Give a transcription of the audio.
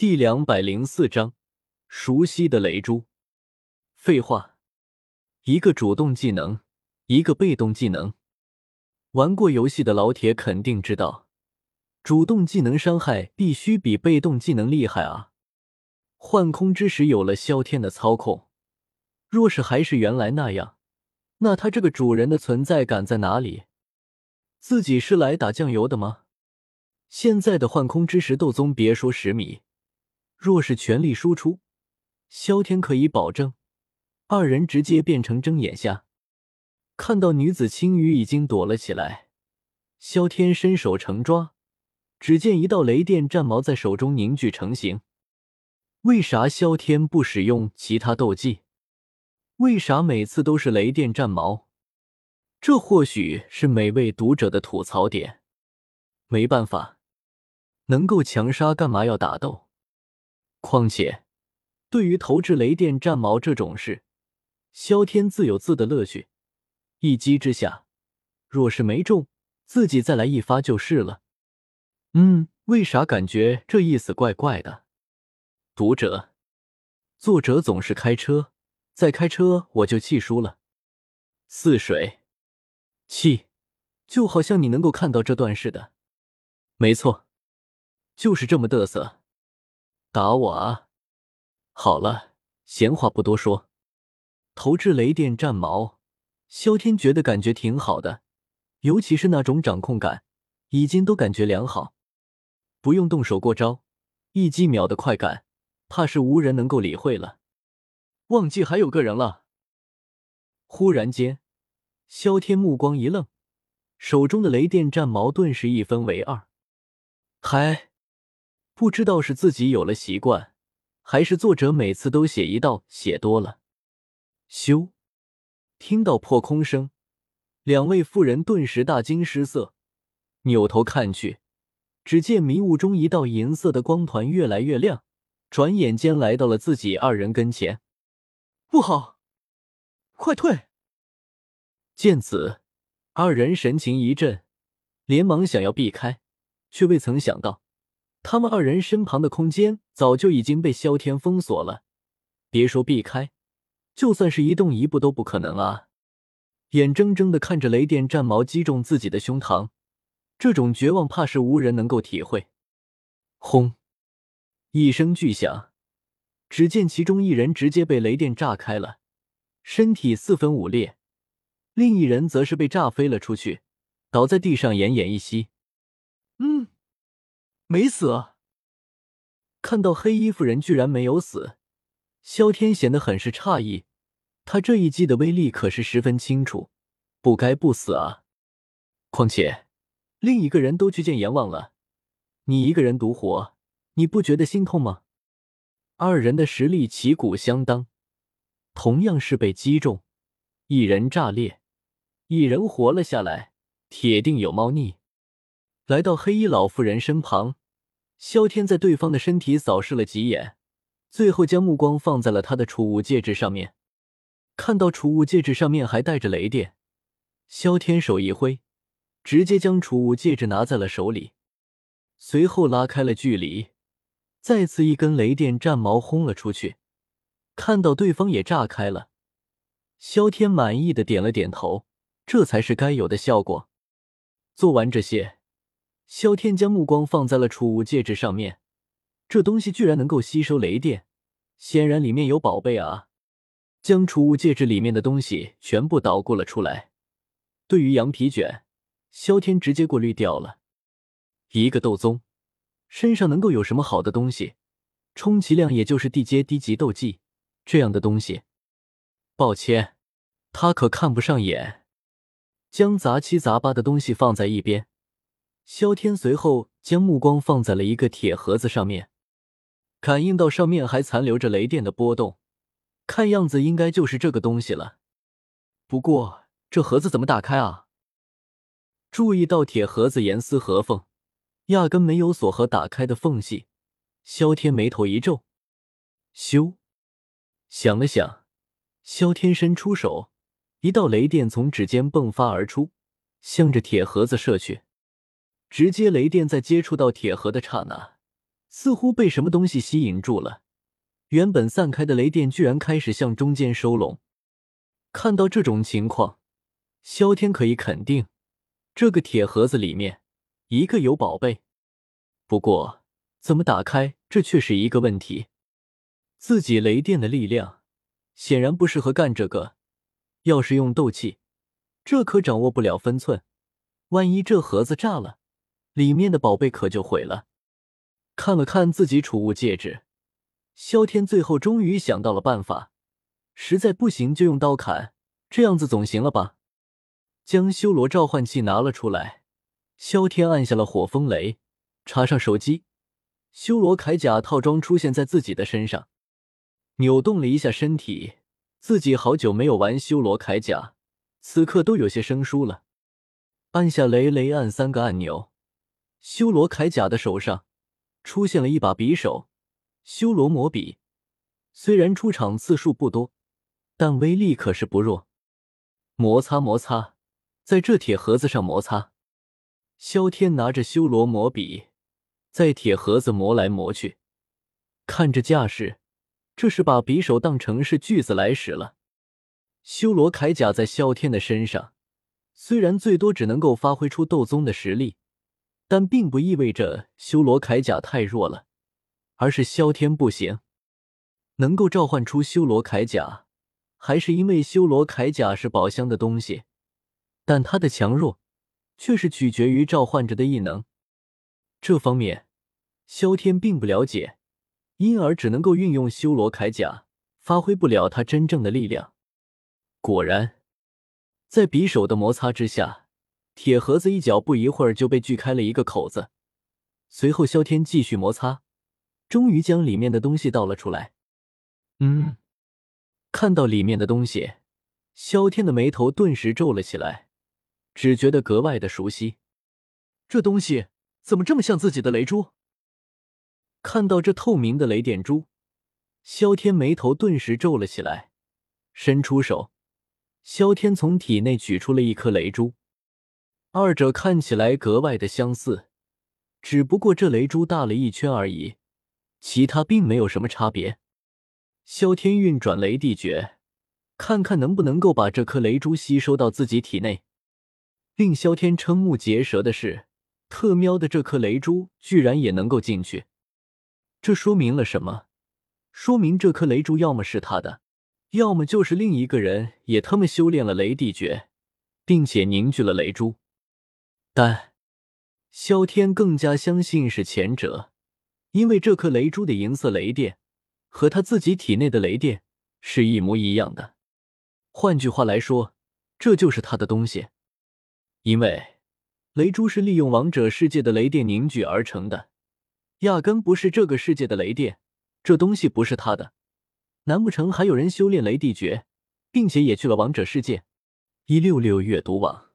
第两百零四章，熟悉的雷珠。废话，一个主动技能，一个被动技能。玩过游戏的老铁肯定知道，主动技能伤害必须比被动技能厉害啊！幻空之石有了萧天的操控，若是还是原来那样，那他这个主人的存在感在哪里？自己是来打酱油的吗？现在的幻空之石斗宗，别说十米，若是全力输出，萧天可以保证二人直接变成睁眼瞎。看到女子青羽已经躲了起来，萧天伸手成抓，只见一道雷电战矛在手中凝聚成型。为啥萧天不使用其他斗技？为啥每次都是雷电战矛？这或许是每位读者的吐槽点。没办法，能够强杀干嘛要打斗？况且，对于投掷雷电战矛这种事，萧天自有自的乐趣。一击之下，若是没中，自己再来一发就是了。嗯，为啥感觉这意思怪怪的？读者，作者总是开车，再开车我就气输了。似水，气，就好像你能够看到这段似的。没错，就是这么嘚瑟。打我啊！好了，闲话不多说，投掷雷电战矛。萧天觉得感觉挺好的，尤其是那种掌控感，已经都感觉良好，不用动手过招，一击秒的快感，怕是无人能够理会了。忘记还有个人了。忽然间，萧天目光一愣，手中的雷电战矛顿时一分为二。嗨，不知道是自己有了习惯，还是作者每次都写一道写多了。修。听到破空声，两位妇人顿时大惊失色，扭头看去，只见迷雾中一道银色的光团越来越亮，转眼间来到了自己二人跟前。不好，快退！见此，二人神情一震，连忙想要避开，却未曾想到，他们二人身旁的空间早就已经被萧天封锁了，别说避开。就算是移动一步都不可能啊！眼睁睁的看着雷电战矛击中自己的胸膛，这种绝望怕是无人能够体会。轰！一声巨响，只见其中一人直接被雷电炸开了，身体四分五裂；另一人则是被炸飞了出去，倒在地上奄奄一息。嗯，没死。看到黑衣服人居然没有死，萧天显得很是诧异。他这一击的威力可是十分清楚，不该不死啊！况且另一个人都去见阎王了，你一个人独活，你不觉得心痛吗？二人的实力旗鼓相当，同样是被击中，一人炸裂，一人活了下来，铁定有猫腻。来到黑衣老妇人身旁，萧天在对方的身体扫视了几眼，最后将目光放在了他的储物戒指上面。看到储物戒指上面还带着雷电，萧天手一挥，直接将储物戒指拿在了手里，随后拉开了距离，再次一根雷电战矛轰了出去。看到对方也炸开了，萧天满意的点了点头，这才是该有的效果。做完这些，萧天将目光放在了储物戒指上面，这东西居然能够吸收雷电，显然里面有宝贝啊！将储物戒指里面的东西全部捣鼓了出来。对于羊皮卷，萧天直接过滤掉了。一个斗宗身上能够有什么好的东西？充其量也就是地阶低级斗技这样的东西。抱歉，他可看不上眼。将杂七杂八的东西放在一边，萧天随后将目光放在了一个铁盒子上面，感应到上面还残留着雷电的波动。看样子应该就是这个东西了，不过这盒子怎么打开啊？注意到铁盒子严丝合缝，压根没有锁和打开的缝隙。萧天眉头一皱，咻，想了想，萧天伸出手，一道雷电从指尖迸发而出，向着铁盒子射去。直接雷电在接触到铁盒的刹那，似乎被什么东西吸引住了，原本散开的雷电居然开始向中间收拢。看到这种情况，萧天可以肯定，这个铁盒子里面一个有宝贝。不过，怎么打开，这却是一个问题。自己雷电的力量显然不适合干这个。要是用斗气，这可掌握不了分寸。万一这盒子炸了，里面的宝贝可就毁了。看了看自己储物戒指，萧天最后终于想到了办法。实在不行就用刀砍，这样子总行了吧？将修罗召唤器拿了出来，萧天按下了火风雷，插上手机，修罗铠甲套装出现在自己的身上，扭动了一下身体。自己好久没有玩修罗铠甲，此刻都有些生疏了。按下雷雷按三个按钮，修罗铠甲的手上出现了一把匕首——修罗魔笔。虽然出场次数不多，但威力可是不弱。摩擦摩擦，在这铁盒子上摩擦。萧天拿着修罗魔笔，在铁盒子磨来磨去，看这架势。这是把匕首当成是锯子来使了。修罗铠甲在萧天的身上，虽然最多只能够发挥出斗宗的实力，但并不意味着修罗铠甲太弱了，而是萧天不行。能够召唤出修罗铠甲，还是因为修罗铠甲是宝箱的东西，但它的强弱却是取决于召唤者的异能。这方面，萧天并不了解。因而只能够运用修罗铠甲，发挥不了他真正的力量。果然，在匕首的摩擦之下，铁盒子一脚不一会儿就被锯开了一个口子。随后，萧天继续摩擦，终于将里面的东西倒了出来。嗯，看到里面的东西，萧天的眉头顿时皱了起来，只觉得格外的熟悉。这东西怎么这么像自己的雷珠？看到这透明的雷电珠，萧天眉头顿时皱了起来，伸出手，萧天从体内取出了一颗雷珠，二者看起来格外的相似，只不过这雷珠大了一圈而已，其他并没有什么差别。萧天运转雷地诀，看看能不能够把这颗雷珠吸收到自己体内。令萧天瞠目结舌的是，特喵的这颗雷珠居然也能够进去。这说明了什么？说明这颗雷珠要么是他的，要么就是另一个人也他妈修炼了雷地诀，并且凝聚了雷珠。但萧天更加相信是前者，因为这颗雷珠的银色雷电和他自己体内的雷电是一模一样的。换句话来说，这就是他的东西。因为雷珠是利用王者世界的雷电凝聚而成的。压根不是这个世界的雷电，这东西不是他的。难不成还有人修炼雷地诀，并且也去了王者世界？一六六阅读网。